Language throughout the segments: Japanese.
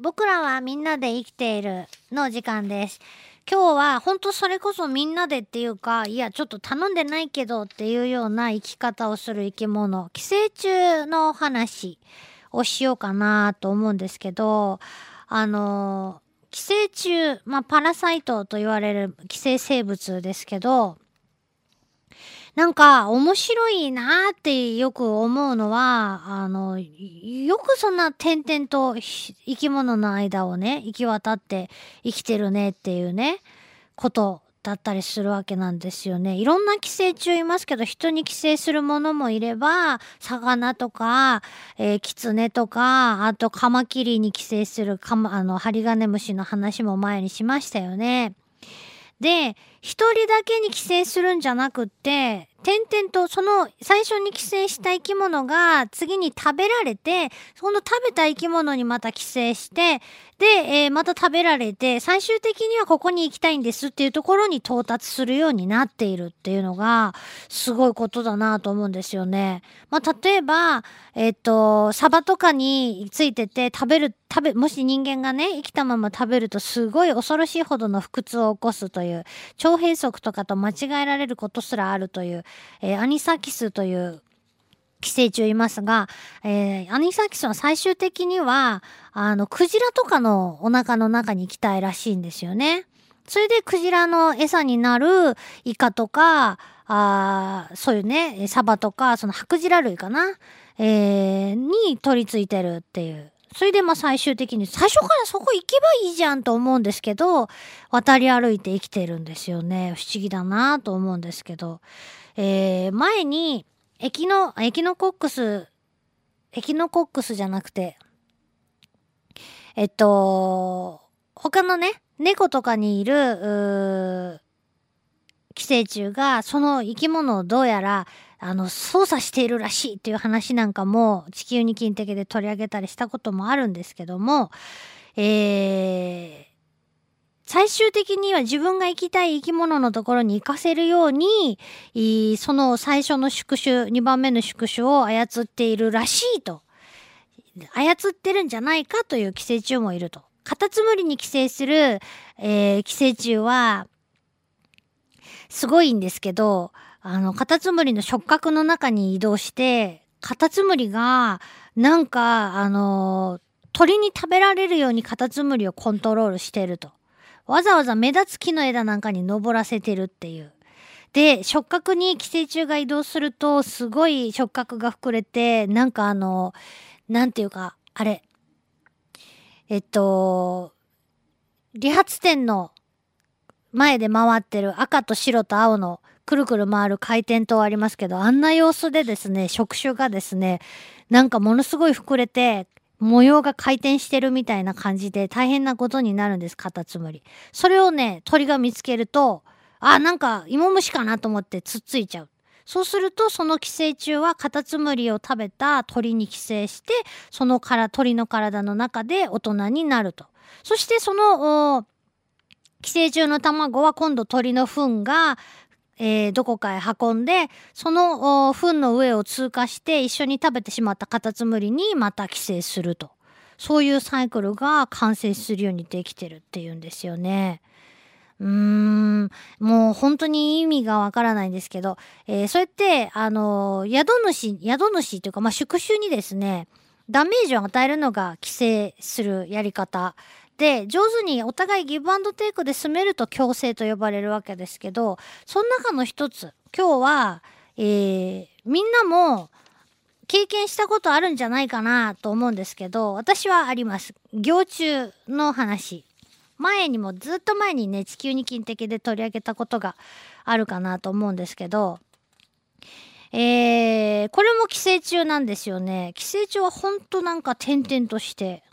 僕らはみんなで生きているの時間です。今日は本当それこそみんなでっていうか、いやちょっと頼んでないけどっていうような生き方をする生き物、寄生虫の話をしようかなと思うんですけど、あの、寄生虫、まあパラサイトと言われる寄生生物ですけど、なんか面白いなってよく思うのは、あの、よくそんな点々と生き物の間をね、行き渡って生きてるねっていうね、ことだったりするわけなんですよね。いろんな寄生虫いますけど、人に寄生するものもいれば、魚とか、えー、キツネとか、あとカマキリに寄生するカマ、あの、ハリガネムシの話も前にしましたよね。で、一人だけに寄生するんじゃなくて、点々とその最初に寄生した生き物が次に食べられて、その食べた生き物にまた寄生して、で、えー、また食べられて、最終的にはここに行きたいんですっていうところに到達するようになっているっていうのが、すごいことだなと思うんですよね。まあ、例えば、えっ、ー、と、サバとかについてて食べる、食べ、もし人間がね、生きたまま食べるとすごい恐ろしいほどの腹痛を起こすという、腸閉塞とかと間違えられることすらあるという、えー、アニサキスという寄生虫いますが、えー、アニサキスは最終的には、あの、クジラとかのお腹の中に行きたいらしいんですよね。それでクジラの餌になるイカとか、あそういうね、サバとか、そのハクジラ類かな、えー、に取り付いてるっていう。それでまあ最終的に、最初からそこ行けばいいじゃんと思うんですけど、渡り歩いて生きてるんですよね。不思議だなと思うんですけど。えー、前に、エキノ、エキノコックス、エキノコックスじゃなくて、えっと、他のね、猫とかにいる、寄生虫が、その生き物をどうやら、あの、操作しているらしいっていう話なんかも、地球に金的で取り上げたりしたこともあるんですけども、えー、最終的には自分が生きたい生き物のところに行かせるように、その最初の宿主、2番目の宿主を操っているらしいと。操ってるんじゃないかという寄生虫もいると。カタツムリに寄生する、えー、寄生虫は、すごいんですけど、あの、カタツムリの触覚の中に移動して、カタツムリが、なんか、あの、鳥に食べられるようにカタツムリをコントロールしてると。わざわざ目立つ木の枝なんかに登らせてるっていう。で、触覚に寄生虫が移動すると、すごい触覚が膨れて、なんかあの、なんていうか、あれ、えっと、理髪店の前で回ってる赤と白と青のくるくる回る回転灯ありますけど、あんな様子でですね、触手がですね、なんかものすごい膨れて、模様が回転してるみたいな感じで大変なことになるんです、カタツムリ。それをね、鳥が見つけると、あ、なんか芋虫かなと思ってつっついちゃう。そうすると、その寄生虫はカタツムリを食べた鳥に寄生して、そのから鳥の体の中で大人になると。そしてその、寄生虫の卵は今度鳥の糞がえー、どこかへ運んで、その糞の上を通過して一緒に食べてしまったカタツムリにまた寄生すると。そういうサイクルが完成するようにできてるっていうんですよね。うーん、もう本当に意味がわからないんですけど、えー、そうやって、あの、宿主、宿主というか、まあ、宿主にですね、ダメージを与えるのが規制するやり方で、上手にお互いギブアンドテイクで進めると強制と呼ばれるわけですけど、その中の一つ、今日は、えー、みんなも経験したことあるんじゃないかなと思うんですけど、私はあります。行虫の話。前にもずっと前にね、地球に金的で取り上げたことがあるかなと思うんですけど、えー、これも寄生虫なんですよね。寄生虫はほんとなんか点々として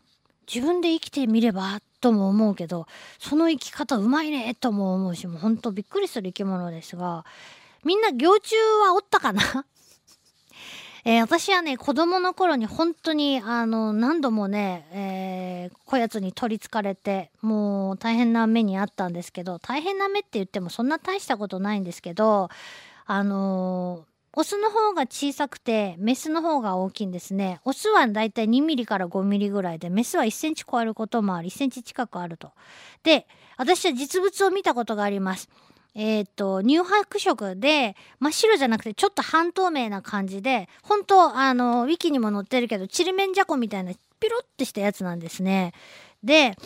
自分で生きてみればとも思うけどその生き方うまいねとも思うしもうほんとびっくりする生き物ですがみんな行虫はおったかな？えー、私はね子供の頃に本当にあの何度もね、えー、こやつに取りつかれてもう大変な目にあったんですけど大変な目って言ってもそんな大したことないんですけどあのーオスの方が小さくて、メスの方が大きいんですね。オスはだいたい2ミリから5ミリぐらいで、メスは1センチ超えることもあり、1センチ近くあると。で、私は実物を見たことがあります。えっ、と、乳白色で、真っ白じゃなくてちょっと半透明な感じで、本当あの、ウィキにも載ってるけど、ちりめんじゃこみたいな、ピロってしたやつなんですね。で、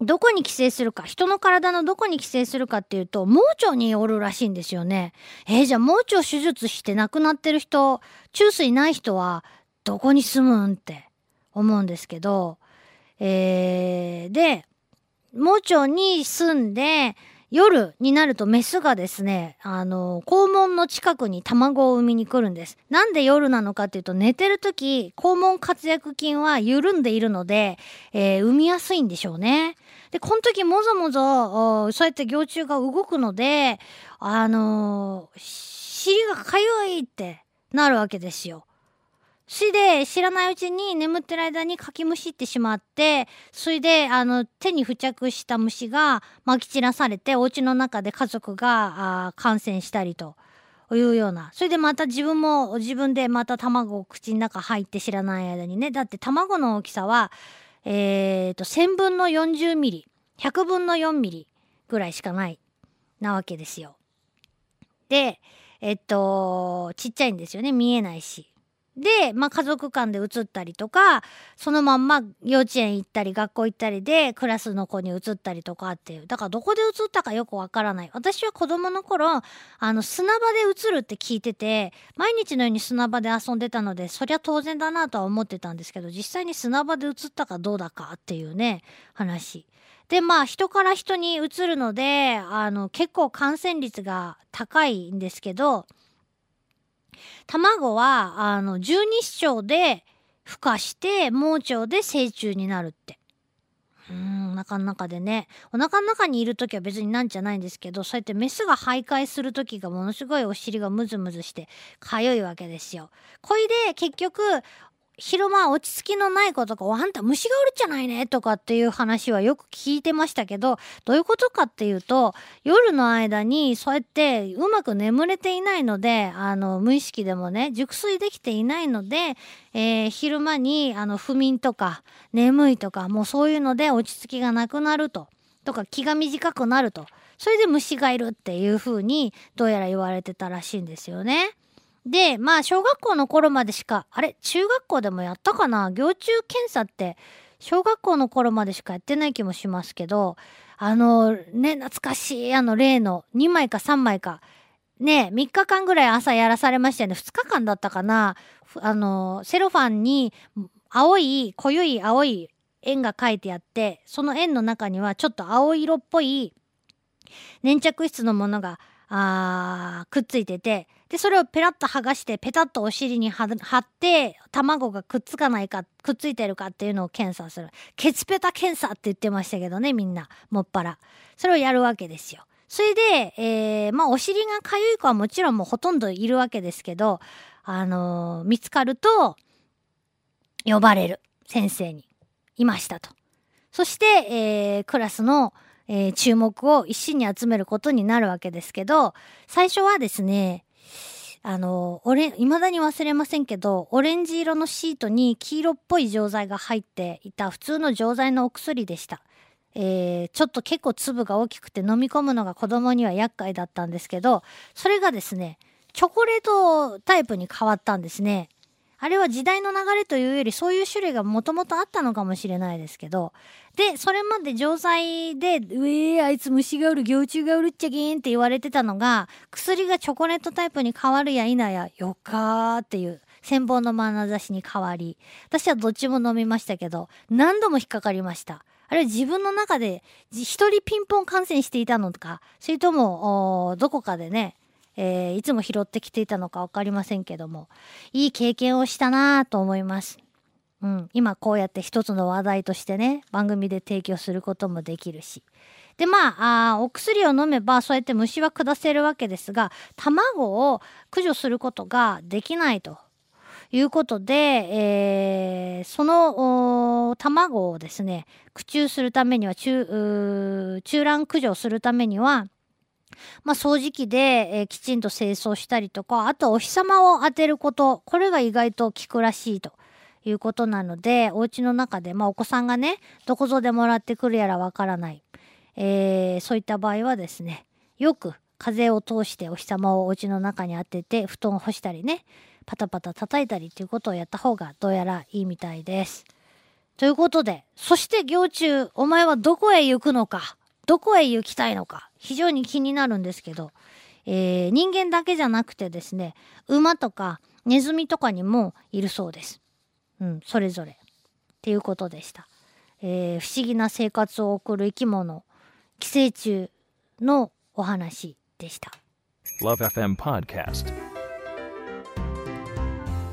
どこに寄生するか、人の体のどこに寄生するかっていうと、盲腸におるらしいんですよね。えー、じゃあ盲腸手術して亡くなってる人、中水ない人は、どこに住むんって思うんですけど、えー、で、盲腸に住んで、夜になるとメスがですね、あの、肛門の近くに卵を産みに来るんです。なんで夜なのかっていうと、寝てる時、肛門活躍筋は緩んでいるので、えー、産みやすいんでしょうね。で、この時もぞもぞ、そうやって行虫が動くので、あのー、尻がかゆいってなるわけですよ。死で知らないうちに眠ってる間にかきむしってしまって、それであの手に付着した虫が撒き散らされてお家の中で家族が感染したりというような。それでまた自分も自分でまた卵を口の中入って知らない間にね。だって卵の大きさは、えーと、1000分の40ミリ、100分の4ミリぐらいしかないなわけですよ。で、えっと、ちっちゃいんですよね。見えないし。で、まあ、家族間で移ったりとか、そのまんま幼稚園行ったり学校行ったりでクラスの子に移ったりとかっていう。だからどこで移ったかよくわからない。私は子供の頃、あの砂場で移るって聞いてて、毎日のように砂場で遊んでたので、そりゃ当然だなとは思ってたんですけど、実際に砂場で移ったかどうだかっていうね、話。で、まあ、人から人に移るので、あの、結構感染率が高いんですけど、卵は、あの、十二指腸で孵化して、盲腸で成虫になるって。うん、お腹の中でね。お腹の中にいる時は別になんじゃないんですけど、そうやってメスが徘徊する時がものすごいお尻がムズムズしてかゆいわけですよ。これで結局、昼間落ち着きのない子とか、あんた虫がおるじゃないねとかっていう話はよく聞いてましたけど、どういうことかっていうと、夜の間にそうやってうまく眠れていないので、あの、無意識でもね、熟睡できていないので、えー、昼間にあの不眠とか眠いとか、もうそういうので落ち着きがなくなると。とか気が短くなると。それで虫がいるっていう風にどうやら言われてたらしいんですよね。で、まあ、小学校の頃までしか、あれ？中学校でもやったかな？行虫検査って、小学校の頃までしかやってない気もしますけど、あの、ね、懐かしい、あの、例の2枚か3枚か、ね、3日間ぐらい朝やらされましたよね。2日間だったかな？あの、セロファンに、青い、濃ゆい青い円が書いてあって、その円の中にはちょっと青色っぽい粘着質のものがあくっついててでそれをペラッと剥がしてペタッとお尻に貼って卵がくっつかないかくっついてるかっていうのを検査する。ケツペタ検査って言ってましたけどねみんな。もっぱら。それをやるわけですよ。それで、えー、まあお尻がかゆい子はもちろんもうほとんどいるわけですけど、あのー、見つかると呼ばれる。先生に。いましたと。そして、えー、クラスのえー、注目を一身に集めることになるわけですけど、最初はですね、あの、俺、未だに忘れませんけど、オレンジ色のシートに黄色っぽい錠剤が入っていた普通の錠剤のお薬でした。えー、ちょっと結構粒が大きくて飲み込むのが子供には厄介だったんですけど、それがですね、チョコレートタイプに変わったんですね。あれは時代の流れというよりそういう種類がもともとあったのかもしれないですけど、で、それまで錠剤で、うえー、あいつ虫がおる、行虫がおるっちゃけんって言われてたのが、薬がチョコレートタイプに変わるや否や、よかーっていう千本の眼差しに変わり、私はどっちも飲みましたけど、何度も引っかかりました。あれは自分の中で一人ピンポン感染していたのか、それとも、どこかでね、えー、いつも拾ってきていたのか分かりませんけども、いい経験をしたなと思います。うん、今こうやって一つの話題としてね、番組で提供することもできるし。で、まあ、あお薬を飲めばそうやって虫は下せるわけですが、卵を駆除することができないということで、えー、その卵をですね、駆虫するためには、中、中卵駆除するためには、まあ、掃除機で、えーきちんと清掃したりとか、あとお日様を当てること、これが意外と効くらしいということなので、お家の中で、まあ、お子さんがね、どこぞでもらってくるやらわからない。えーそういった場合はですね、よく風を通してお日様をお家の中に当てて、布団を干したりね、パタパタ叩いたりっていうことをやった方がどうやらいいみたいです。ということで、そして行中、お前はどこへ行くのか、どこへ行きたいのか、非常に気になるんですけど、えー人間だけじゃなくてですね、馬とかネズミとかにもいるそうです。うん、それぞれ。っていうことでした。えー不思議な生活を送る生き物、寄生虫のお話でした。Love FM Podcast.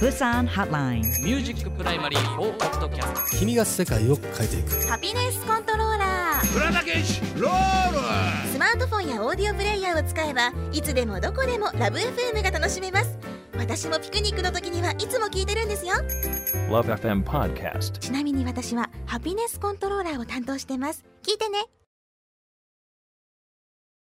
Busan Hotline. ミュージックプライマリー4ポッドキャスト君が世界を変えていく。ハピネスコントローラー浦田健士ロール。スマートフォンやオーディオプレイヤーを使えばいつでもどこでもラブ f m が楽しめます。私もピクニックの時にはいつも聞いてるんですよ。Love FM Podcast. ちなみに私はハピネスコントローラーを担当してます。聞いてね